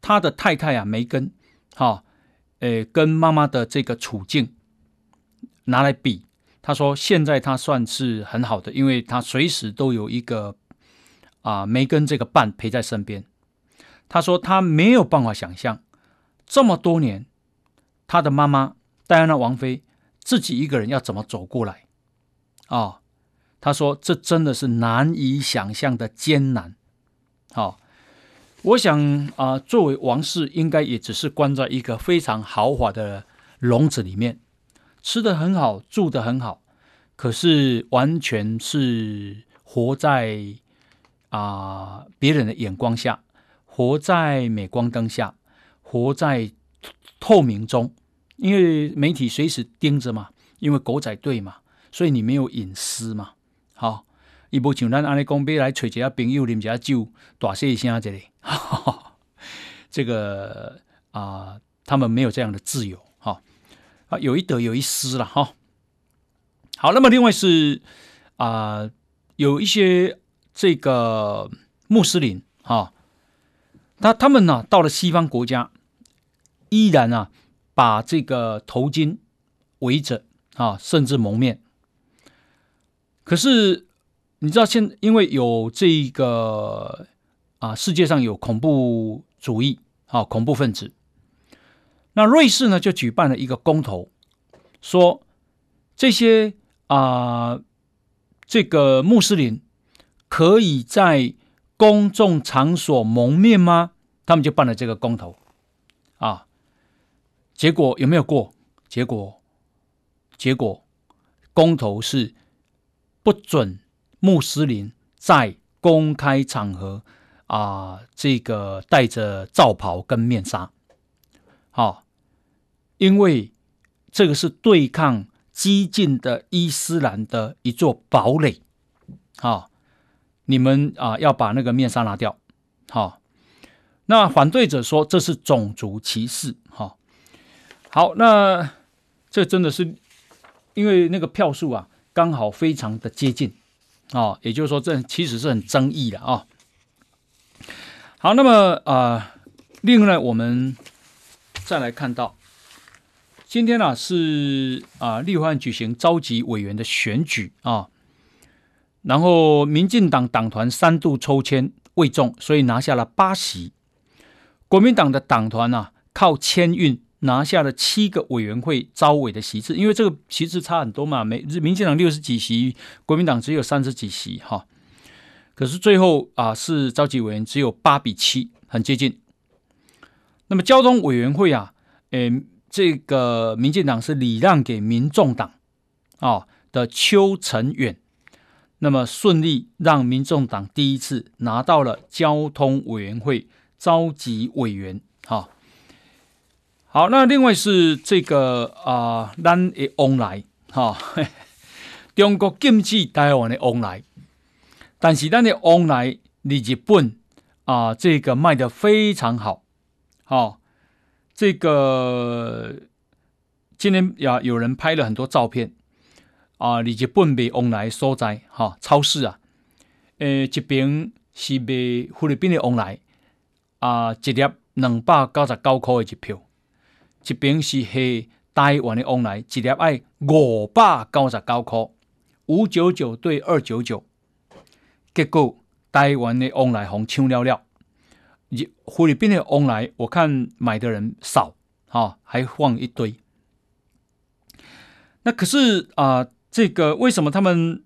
他的太太啊，梅根，哈，诶，跟妈妈的这个处境拿来比，他说现在他算是很好的，因为他随时都有一个啊、梅根这个伴陪在身边。他说：“他没有办法想象，这么多年，他的妈妈戴安娜王妃自己一个人要怎么走过来。”啊，他说：“这真的是难以想象的艰难。”好，我想啊，作为王室，应该也只是关在一个非常豪华的笼子里面，吃得很好，住得很好，可是完全是活在啊别人的眼光下。活在镁光灯下，活在透明中，因为媒体随时盯着嘛，因为狗仔队嘛，所以你没有隐私嘛。好，伊无像咱安尼讲，要来找一下朋友，啉一下酒，大细声这里，这个啊、呃，他们没有这样的自由。哈，啊，有一得有一失了哈。好，那么另外是啊、呃，有一些这个穆斯林哈。那他们呢，到了西方国家，依然啊，把这个头巾围着啊，甚至蒙面。可是你知道，现因为有这个啊，世界上有恐怖主义啊，恐怖分子。那瑞士呢，就举办了一个公投，说这些啊，这个穆斯林可以在。公众场所蒙面吗？他们就办了这个公投，啊，结果有没有过？结果，结果，公投是不准穆斯林在公开场合啊，这个戴着罩袍跟面纱，好，啊，因为这个是对抗激进的伊斯兰的一座堡垒，啊。你们啊，要把那个面纱拿掉，好。那反对者说这是种族歧视，哈。好，那这真的是因为那个票数啊，刚好非常的接近，啊，也就是说，这其实是很争议的啊。好，那么啊、呃，另外我们再来看到，今天呢、啊、是啊，立法院举行召集委员的选举啊，然后民进党党团三度抽签未中，所以拿下了八席。国民党的党团呢、啊，靠签运拿下了七个委员会招委的席次，因为这个席次差很多嘛，每民进党六十几席，国民党只有三十几席哈。可是最后啊，是召集委员只有八比七，很接近。那么交通委员会啊，诶，这个民进党是礼让给民众党啊的邱成远，那么顺利让民众党第一次拿到了交通委员会。召集委员，哈，好，那另外是这个啊，咱的往来，哈，中国禁止台湾的往来，但是咱的往来离日本啊，这个卖的非常好，好，这个今天呀，有人拍了很多照片啊，离日本卖往来所在，哈，超市啊，诶，这边是卖菲律宾的往来。啊，一粒两百九十九块的一票，这边是黑台湾的往来，一粒爱五百九十九块，五九九对二九九，结果台湾的往来红抢了了，菲律宾的往来我看买的人少，哈，还放一堆。那可是啊，这个为什么他们？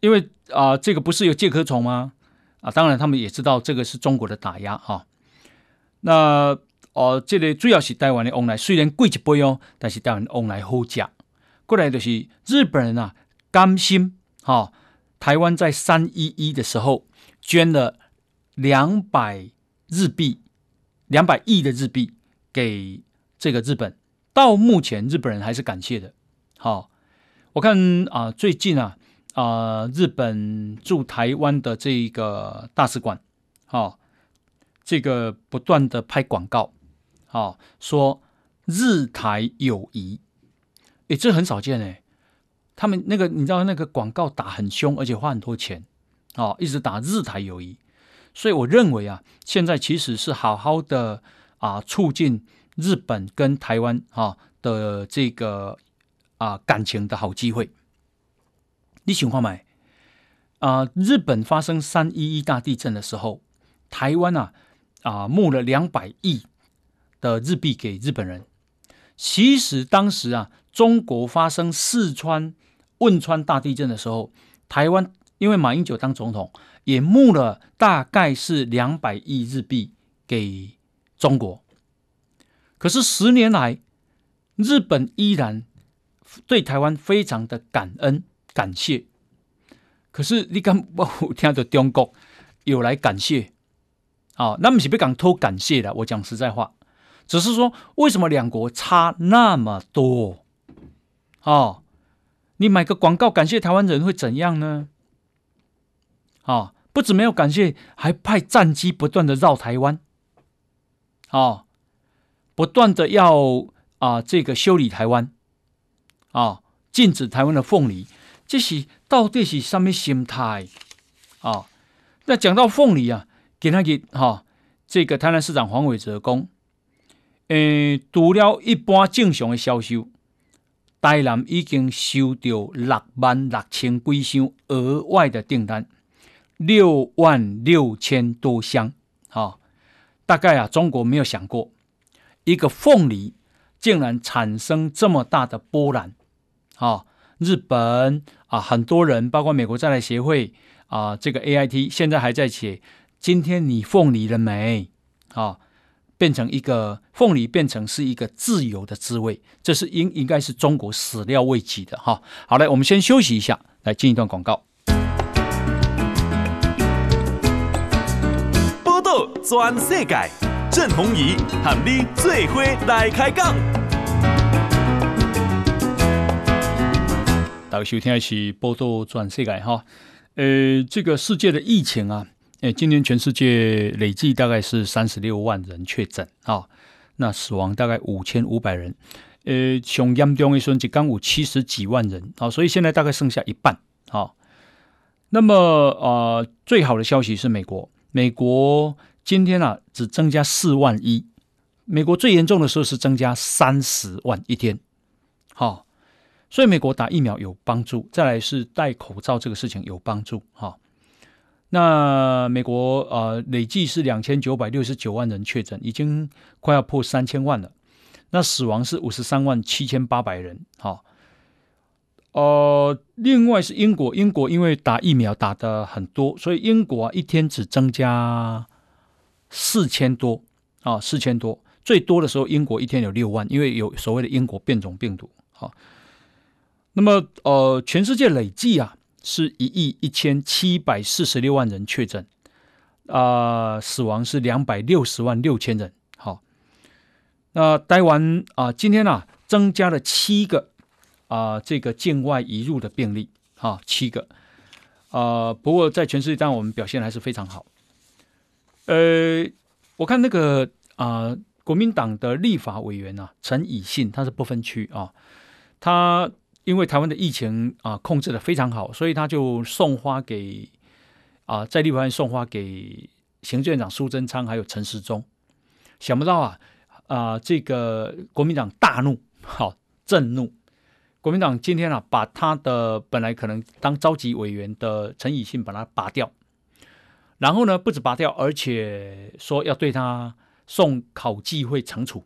因为啊，这个不是有介壳虫吗？啊，当然他们也知道这个是中国的打压，哈。那哦、这个主要是台湾的往来，虽然贵一倍哦，但是台湾往来好吃。过来就是日本人啊，甘心哈、哦，台湾在三一一的时候捐了两百日币，两百亿的日币给这个日本，到目前日本人还是感谢的。好、哦，我看啊、最近啊啊、日本驻台湾的这个大使馆，好、哦。这个不断的拍广告，哦，说日台友谊，诶，这很少见诶。他们那个你知道那个广告打很凶，而且花很多钱，哦，一直打日台友谊。所以我认为啊，现在其实是好好的啊，促进日本跟台湾啊的这个啊感情的好机会。你想看没？啊，日本发生三一一大地震的时候，台湾啊。啊，募了两百亿的日币给日本人。其实当时啊，中国发生四川汶川大地震的时候，台湾因为马英九当总统，也募了大概是两百亿日币给中国。可是十年来，日本依然对台湾非常的感恩感谢。可是你敢不听到中国有来感谢？啊，那么是不讲偷感谢的。我讲实在话，只是说为什么两国差那么多？哦，你买个广告感谢台湾人会怎样呢？啊，不止没有感谢，还派战机不断的绕台湾，啊，不断的要啊这个修理台湾，啊，禁止台湾的凤梨，这是到底是什么心态？啊，那讲到凤梨啊。给他给哈，这个台南市长黄伟哲讲，诶，除了一般正常的销售，台南已经收到六万六千几箱额外的订单，六万六千多箱，哈，大概啊，中国没有想过，一个凤梨竟然产生这么大的波澜，哈，日本啊，很多人，包括美国在台协会啊，这个 AIT 现在还在写。今天你凤梨了没？啊、哦，变成一个凤梨，变成是一个自由的滋味，这是应应该是中国始料未及的哈、哦。好嘞，我们先休息一下，来进一段广告。报道全世界，郑弘仪和你最伙来开讲。大家收听的是报道全世界哈，呃，这个世界的疫情啊。诶，今年全世界累计大概是三十六万人确诊啊，那死亡大概五千五百人。呃，上严重的时候一共有七十几万人，啊，所以现在大概剩下一半，好。那么，呃，最好的消息是美国，美国今天啊只增加四万一，美国最严重的时候是增加三十万一天，好，所以美国打疫苗有帮助，再来是戴口罩这个事情有帮助，哈。那美国呃累计是两千九百六十九万人确诊，已经快要破三千万了。那死亡是五十三万七千八百人，好，呃，另外是英国，英国因为打疫苗打得很多，所以英国啊一天只增加四千多啊，四千多，最多的时候英国一天有六万，因为有所谓的英国变种病毒，好，那么呃，全世界累计啊是一亿一千七百四十六万人确诊，啊、死亡是两百六十万六千人。好那待完啊，今天啊增加了七个啊，这个境外移入的病例，啊，七个啊。不过在全世界，当然我们表现还是非常好。呃，我看那个啊，国民党的立法委员啊，陈以信，他是不分区啊，他因为台湾的疫情啊控制的非常好，所以他就送花给啊，在立法院送花给行政院长苏贞昌还有陈时中，想不到啊。啊、这个国民党大怒，好震怒。国民党今天啊，把他的本来可能当召集委员的陈以信把他拔掉，然后呢，不止拔掉，而且说要对他送考纪会惩处。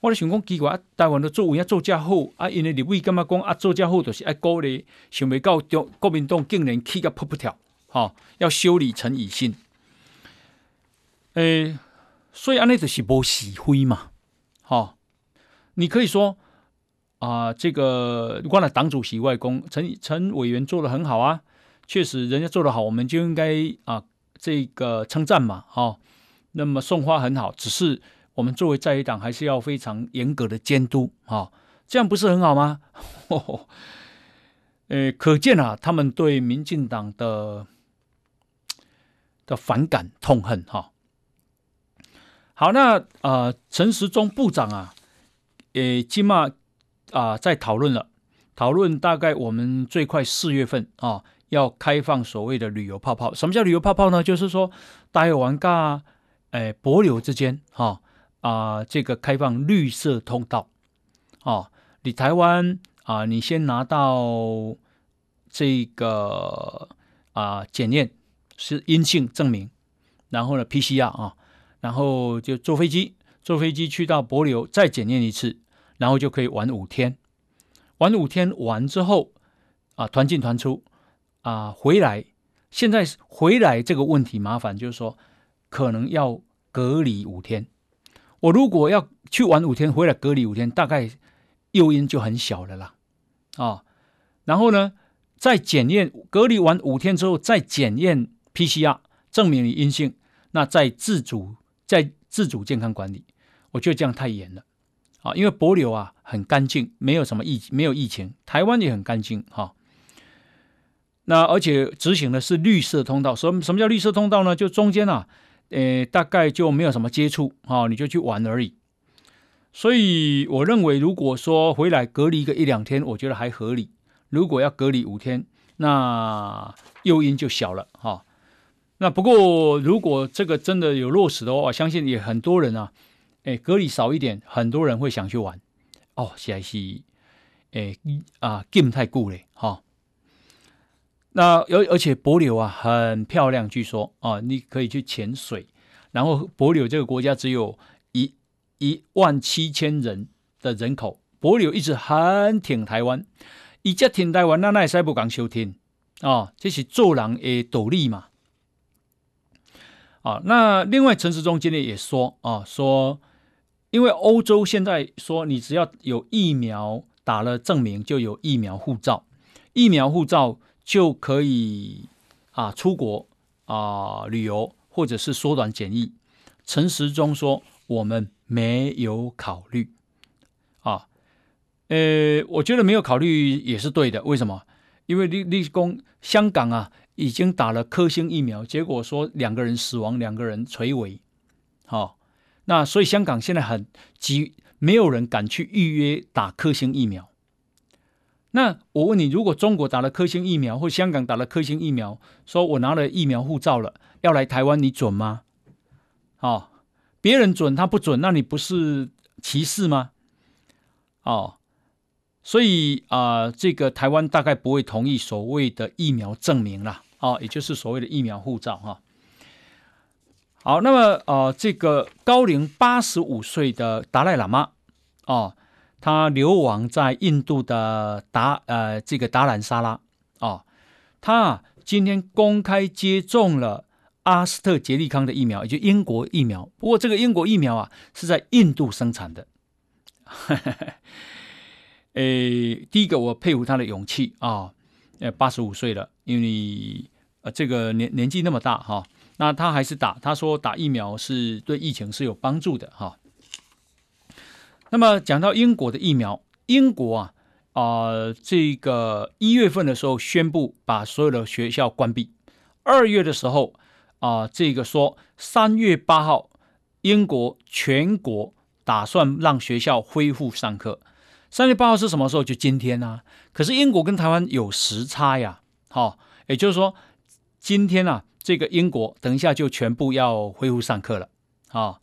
我咧想讲奇怪，啊台湾的作为啊做遮好，啊，因为立委感觉讲啊，做遮好就是爱鼓励，想袂到中国民党竟然起个噗噗跳，哈、哦，要修理陈以信，诶。所以，安尼就是无是非嘛，吼、哦，你可以说啊、这个关了党主席外公陈陈委员做得很好啊，确实人家做得好，我们就应该啊这个称赞嘛，哈、哦。那么送花很好，只是我们作为在野党，还是要非常严格的监督，哈、哦，这样不是很好吗？呃，可见啊，他们对民进党的的反感、痛恨，哈、好，那呃，陈时中部长啊，诶，今嘛啊，在讨论了，讨论大概我们最快四月份啊，要开放所谓的旅游泡泡。什么叫旅游泡泡呢？就是说，台湾跟诶帛琉之间，哈啊，这个开放绿色通道，啊，你台湾啊，你先拿到这个啊检验是阴性证明，然后呢，PCR 啊。然后就坐飞机，坐飞机去到博流再检验一次，然后就可以玩五天。玩五天完之后，啊，团进团出，啊，回来。现在回来这个问题麻烦，就是说可能要隔离五天。我如果要去玩五天，回来隔离五天，大概诱因就很小了啦，啊。然后呢，再检验，隔离完五天之后再检验 PCR，证明你阴性，那再自主。再自主健康管理，我觉得这样太严了啊！因为博流啊很干净，没有什么疫没有疫情，台湾也很干净哈。那而且执行的是绿色通道，什么什么叫绿色通道呢？就中间啊，呃，大概就没有什么接触啊，你就去玩而已。所以我认为，如果说回来隔离个一两天，我觉得还合理。如果要隔离五天，那诱因就小了哈。那不过，如果这个真的有落实的话，我相信也很多人啊，哎，隔离少一点，很多人会想去玩。哦，是还是，哎啊，禁太顾嘞，哈。那而而且帛琉啊很漂亮，据说啊，你可以去潜水。然后帛琉这个国家只有一一万七千人的人口，帛琉一直很挺台湾，一直挺台湾，那那也是不讲收听啊，这是做人的道理嘛。啊，那另外陈时中今天也说啊，说因为欧洲现在说你只要有疫苗打了证明，就有疫苗护照，疫苗护照就可以啊出国啊旅游或者是缩短检疫。陈时中说我们没有考虑啊，呃，我觉得没有考虑也是对的，为什么？因为立立功香港啊。已经打了科兴疫苗，结果说两个人死亡，两个人垂危，好、哦，那所以香港现在很急，没有人敢去预约打科兴疫苗。那我问你，如果中国打了科兴疫苗，或香港打了科兴疫苗，说我拿了疫苗护照了，要来台湾，你准吗？哦，别人准他不准，那你不是歧视吗？哦，所以啊、呃，这个台湾大概不会同意所谓的疫苗证明啦，哦，也就是所谓的疫苗护照哈。好，那么呃，这个高龄八十五岁的达赖喇嘛哦，他流亡在印度的达呃这个达兰萨拉哦，他啊今天公开接种了阿斯特捷利康的疫苗，也就英国疫苗。不过这个英国疫苗啊是在印度生产的。诶，第一个我佩服他的勇气啊，呃，八十五岁了，因为呃这个年年纪那么大哈。那他还是打，他说打疫苗是对疫情是有帮助的哈。那么讲到英国的疫苗，英国啊啊、这个一月份的时候宣布把所有的学校关闭，二月的时候啊、这个说三月八号英国全国打算让学校恢复上课，三月八号是什么时候？就今天啊。可是英国跟台湾有时差呀，好，也就是说今天啊。这个英国等一下就全部要恢复上课了，啊、哦，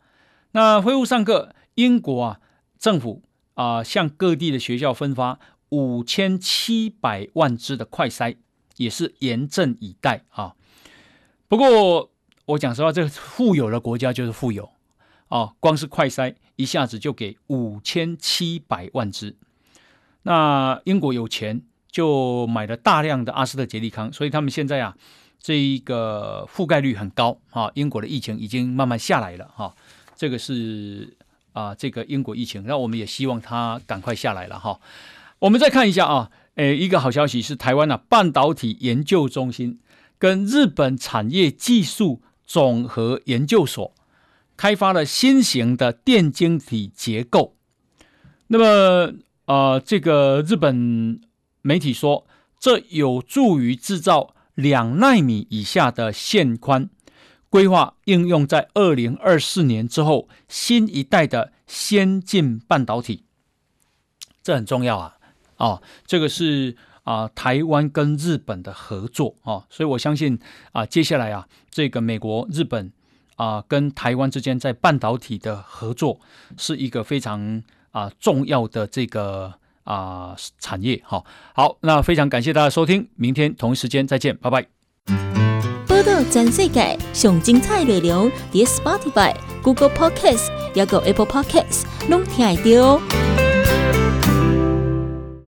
那恢复上课，英国啊政府啊、向各地的学校分发五千七百万支的快筛，也是严阵以待啊。不过我讲实话，这个富有的国家就是富有啊、光是快筛一下子就给五千七百万支，那英国有钱就买了大量的阿斯特捷利康，所以他们现在啊。这一个覆盖率很高啊，英国的疫情已经慢慢下来了哈，这个是啊，这个英国疫情，那我们也希望它赶快下来了哈。我们再看一下啊，诶，一个好消息是台湾啊半导体研究中心跟日本产业技术总和研究所开发了新型的电晶体结构。那么啊，这个日本媒体说，这有助于制造。两纳米以下的线宽，规划应用在二零二四年之后新一代的先进半导体，这很重要啊！哦，这个是啊、台湾跟日本的合作哦，所以我相信啊、接下来啊，这个美国、日本啊、跟台湾之间在半导体的合作是一个非常啊、重要的这个。啊、产业好，好，那非常感谢大家收听，明天同一时间再见，拜拜。报道全世界上精彩内容，伫 Spotify、Google Podcasts，还有 Apple Podcasts，拢听得到。